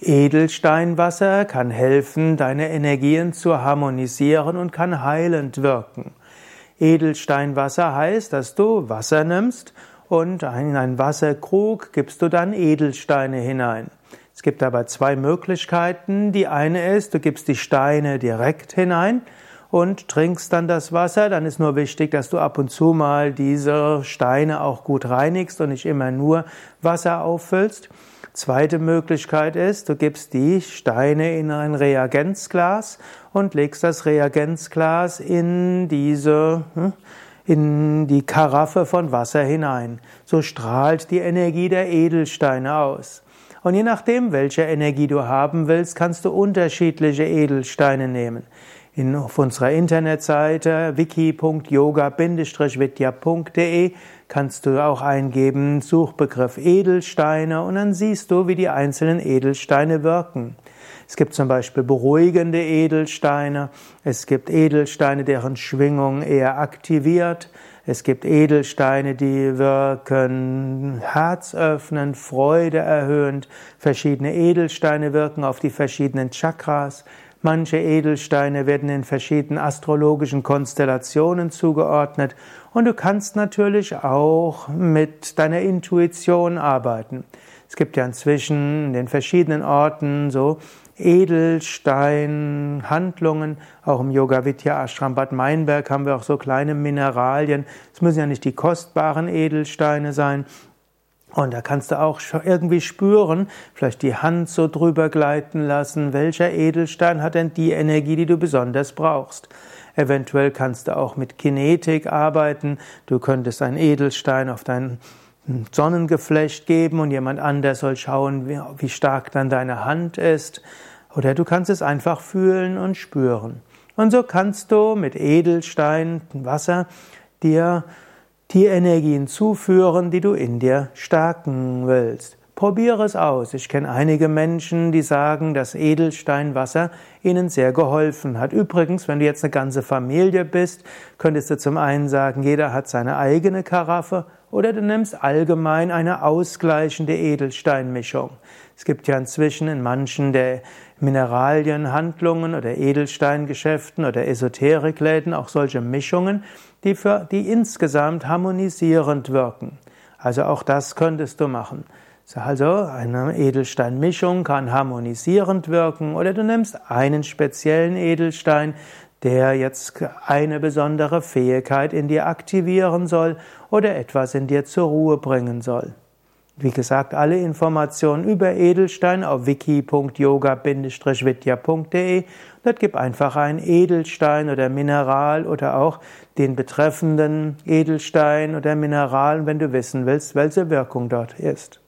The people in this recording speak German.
Edelsteinwasser kann helfen, deine Energien zu harmonisieren und kann heilend wirken. Edelsteinwasser heißt, dass du Wasser nimmst und in einen Wasserkrug gibst du dann Edelsteine hinein. Es gibt aber zwei Möglichkeiten. Die eine ist, du gibst die Steine direkt hinein und trinkst dann das Wasser. Dann ist nur wichtig, dass du ab und zu mal diese Steine auch gut reinigst und nicht immer nur Wasser auffüllst. Zweite Möglichkeit ist, du gibst die Steine in ein Reagenzglas und legst das Reagenzglas in diese, hm, in die Karaffe von Wasser hinein. So strahlt die Energie der Edelsteine aus. Und je nachdem, welche Energie du haben willst, kannst du unterschiedliche Edelsteine nehmen. In, auf unserer Internetseite wiki.yoga-vidya.de kannst du auch eingeben Suchbegriff Edelsteine und dann siehst du, wie die einzelnen Edelsteine wirken. Es gibt zum Beispiel beruhigende Edelsteine, es gibt Edelsteine, deren Schwingung eher aktiviert, es gibt Edelsteine, die wirken herzöffnend, Freude erhöhend, verschiedene Edelsteine wirken auf die verschiedenen Chakras, Manche Edelsteine werden in verschiedenen astrologischen Konstellationen zugeordnet und du kannst natürlich auch mit deiner Intuition arbeiten. Es gibt ja inzwischen in den verschiedenen Orten so Edelsteinhandlungen. Auch im Yoga Vidya Ashram Bad Meinberg haben wir auch so kleine Mineralien. Es müssen ja nicht die kostbaren Edelsteine sein. Und da kannst du auch irgendwie spüren, vielleicht die Hand so drüber gleiten lassen, welcher Edelstein hat denn die Energie, die du besonders brauchst. Eventuell kannst du auch mit Kinetik arbeiten. Du könntest einen Edelstein auf dein Sonnengeflecht geben und jemand anders soll schauen, wie stark dann deine Hand ist. Oder du kannst es einfach fühlen und spüren. Und so kannst du mit Edelstein, Wasser, dir die Energien zuführen, die du in dir stärken willst. Probiere es aus. Ich kenne einige Menschen, die sagen, dass Edelsteinwasser ihnen sehr geholfen hat. Übrigens, wenn du jetzt eine ganze Familie bist, könntest du zum einen sagen, jeder hat seine eigene Karaffe oder du nimmst allgemein eine ausgleichende Edelsteinmischung. Es gibt ja inzwischen in manchen der Mineralienhandlungen oder Edelsteingeschäften oder Esoterikläden auch solche Mischungen, die, für, die insgesamt harmonisierend wirken. Also auch das könntest du machen. Also eine Edelsteinmischung kann harmonisierend wirken oder du nimmst einen speziellen Edelstein, der jetzt eine besondere Fähigkeit in dir aktivieren soll oder etwas in dir zur Ruhe bringen soll. Wie gesagt, alle Informationen über Edelstein auf wiki.yoga-vidya.de. Dort gib einfach ein Edelstein oder Mineral oder auch den betreffenden Edelstein oder Mineral, wenn du wissen willst, welche Wirkung dort ist.